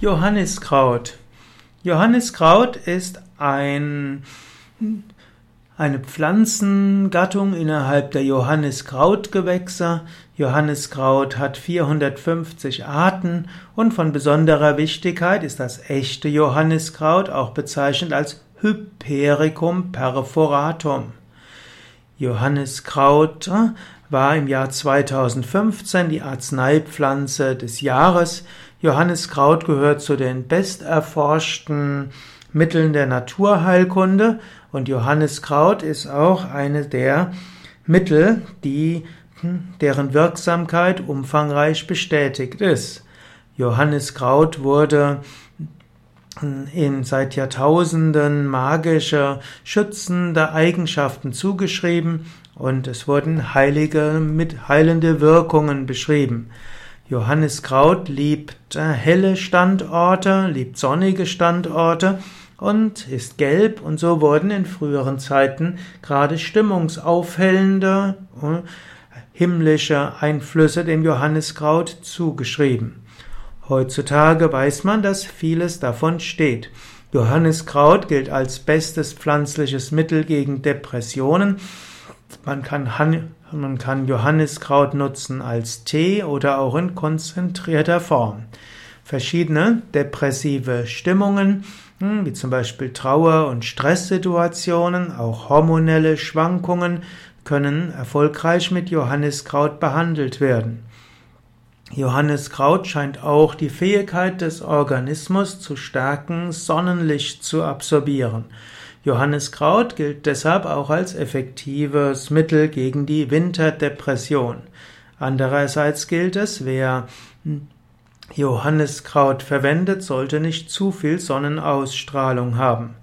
Johanniskraut. Johanniskraut ist ein, eine Pflanzengattung innerhalb der Johanniskrautgewächse. Johanniskraut hat 450 Arten und von besonderer Wichtigkeit ist das echte Johanniskraut auch bezeichnet als Hypericum perforatum. Johanniskraut war im Jahr 2015 die Arzneipflanze des Jahres. Johanniskraut gehört zu den besterforschten Mitteln der Naturheilkunde und Johanniskraut ist auch eine der Mittel, die, deren Wirksamkeit umfangreich bestätigt ist. Johanniskraut wurde in seit Jahrtausenden magische, schützende Eigenschaften zugeschrieben und es wurden heilige mit heilende Wirkungen beschrieben. Johanniskraut liebt äh, helle Standorte, liebt sonnige Standorte und ist gelb und so wurden in früheren Zeiten gerade stimmungsaufhellende äh, himmlische Einflüsse dem Johanniskraut zugeschrieben. Heutzutage weiß man, dass vieles davon steht. Johanniskraut gilt als bestes pflanzliches Mittel gegen Depressionen. Man kann man kann Johanniskraut nutzen als Tee oder auch in konzentrierter Form. Verschiedene depressive Stimmungen, hm, wie zum Beispiel Trauer- und Stresssituationen, auch hormonelle Schwankungen, können erfolgreich mit Johanniskraut behandelt werden. Johanniskraut scheint auch die Fähigkeit des Organismus zu stärken, Sonnenlicht zu absorbieren. Johanniskraut gilt deshalb auch als effektives Mittel gegen die Winterdepression. Andererseits gilt es, wer Johanniskraut verwendet, sollte nicht zu viel Sonnenausstrahlung haben.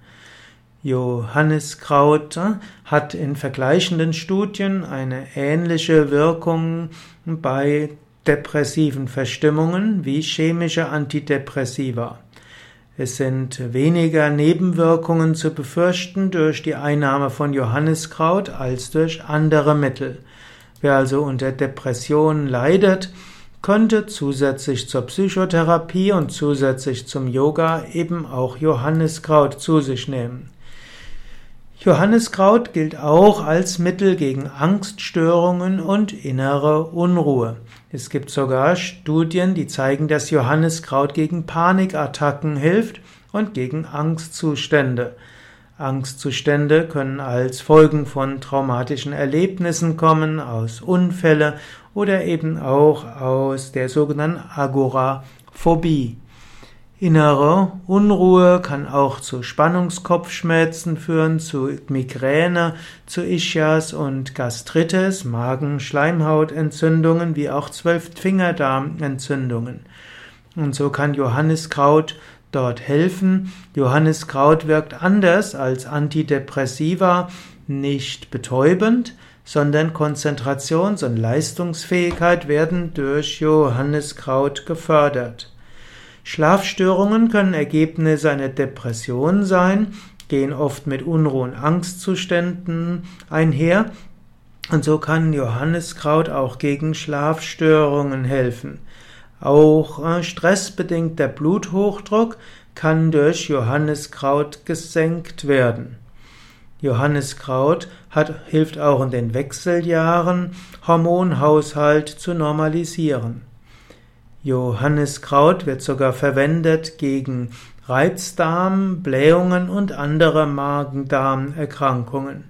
Johanniskraut hat in vergleichenden Studien eine ähnliche Wirkung bei depressiven Verstimmungen wie chemische Antidepressiva. Es sind weniger Nebenwirkungen zu befürchten durch die Einnahme von Johanniskraut als durch andere Mittel. Wer also unter Depressionen leidet, könnte zusätzlich zur Psychotherapie und zusätzlich zum Yoga eben auch Johanniskraut zu sich nehmen. Johanniskraut gilt auch als Mittel gegen Angststörungen und innere Unruhe. Es gibt sogar Studien, die zeigen, dass Johanniskraut gegen Panikattacken hilft und gegen Angstzustände. Angstzustände können als Folgen von traumatischen Erlebnissen kommen, aus Unfälle oder eben auch aus der sogenannten Agoraphobie. Innere Unruhe kann auch zu Spannungskopfschmerzen führen, zu Migräne, zu Ischias und Gastritis, Magen-Schleimhautentzündungen wie auch Zwölffingerdarmentzündungen. Und so kann Johanniskraut dort helfen. Johanniskraut wirkt anders als Antidepressiva, nicht betäubend, sondern Konzentrations- und Leistungsfähigkeit werden durch Johanniskraut gefördert. Schlafstörungen können Ergebnis einer Depression sein, gehen oft mit Unruhe- und Angstzuständen einher. Und so kann Johanniskraut auch gegen Schlafstörungen helfen. Auch äh, stressbedingter Bluthochdruck kann durch Johanniskraut gesenkt werden. Johanniskraut hat, hilft auch in den Wechseljahren, Hormonhaushalt zu normalisieren. Johanniskraut wird sogar verwendet gegen Reizdarm, Blähungen und andere Magen-Darm-Erkrankungen.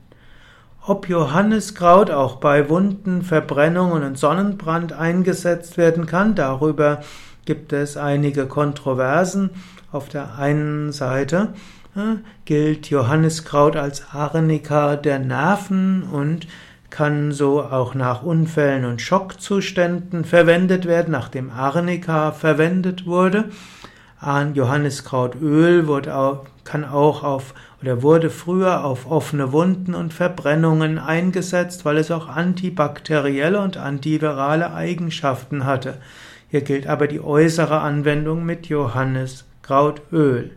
Ob Johanniskraut auch bei Wunden, Verbrennungen und Sonnenbrand eingesetzt werden kann, darüber gibt es einige Kontroversen. Auf der einen Seite äh, gilt Johanniskraut als Arnika der Nerven und kann so auch nach Unfällen und Schockzuständen verwendet werden, nachdem Arnika verwendet wurde. Johanniskrautöl auch, kann auch auf oder wurde früher auf offene Wunden und Verbrennungen eingesetzt, weil es auch antibakterielle und antivirale Eigenschaften hatte. Hier gilt aber die äußere Anwendung mit Johanniskrautöl.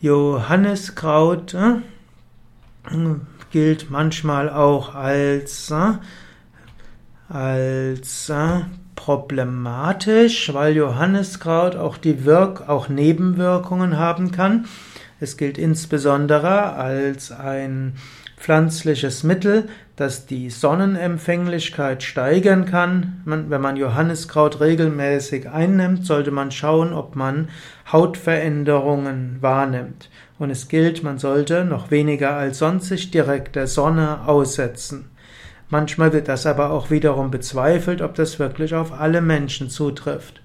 Johanniskraut gilt manchmal auch als, äh, als äh, problematisch, weil Johanniskraut auch die Wirk auch Nebenwirkungen haben kann. Es gilt insbesondere als ein pflanzliches Mittel, das die Sonnenempfänglichkeit steigern kann. Man, wenn man Johanniskraut regelmäßig einnimmt, sollte man schauen, ob man Hautveränderungen wahrnimmt. Und es gilt, man sollte noch weniger als sonst sich direkt der Sonne aussetzen. Manchmal wird das aber auch wiederum bezweifelt, ob das wirklich auf alle Menschen zutrifft.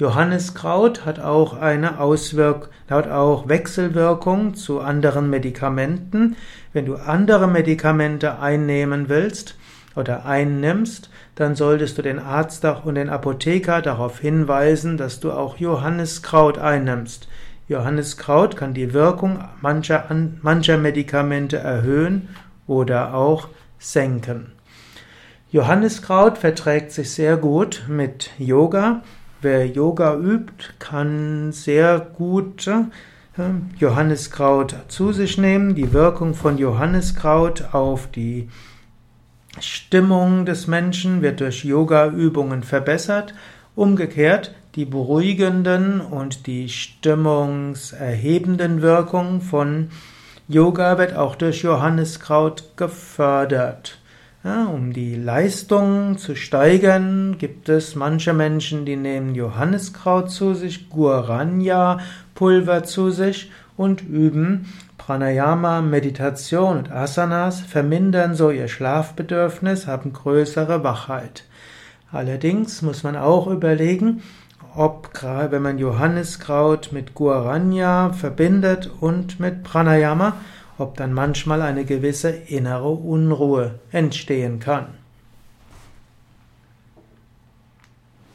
Johanniskraut hat auch eine Auswirkung, hat auch Wechselwirkung zu anderen Medikamenten. Wenn du andere Medikamente einnehmen willst oder einnimmst, dann solltest du den Arzt und den Apotheker darauf hinweisen, dass du auch Johanniskraut einnimmst. Johanniskraut kann die Wirkung mancher, mancher Medikamente erhöhen oder auch senken. Johanniskraut verträgt sich sehr gut mit Yoga Wer Yoga übt, kann sehr gut äh, Johanniskraut zu sich nehmen. Die Wirkung von Johanniskraut auf die Stimmung des Menschen wird durch Yoga-Übungen verbessert. Umgekehrt, die beruhigenden und die stimmungserhebenden Wirkungen von Yoga wird auch durch Johanniskraut gefördert. Ja, um die Leistung zu steigern, gibt es manche Menschen, die nehmen Johanniskraut zu sich, Guaranya Pulver zu sich und üben Pranayama, Meditation und Asanas, vermindern so ihr Schlafbedürfnis, haben größere Wachheit. Allerdings muss man auch überlegen, ob wenn man Johanniskraut mit Guaranya verbindet und mit Pranayama, ob dann manchmal eine gewisse innere Unruhe entstehen kann.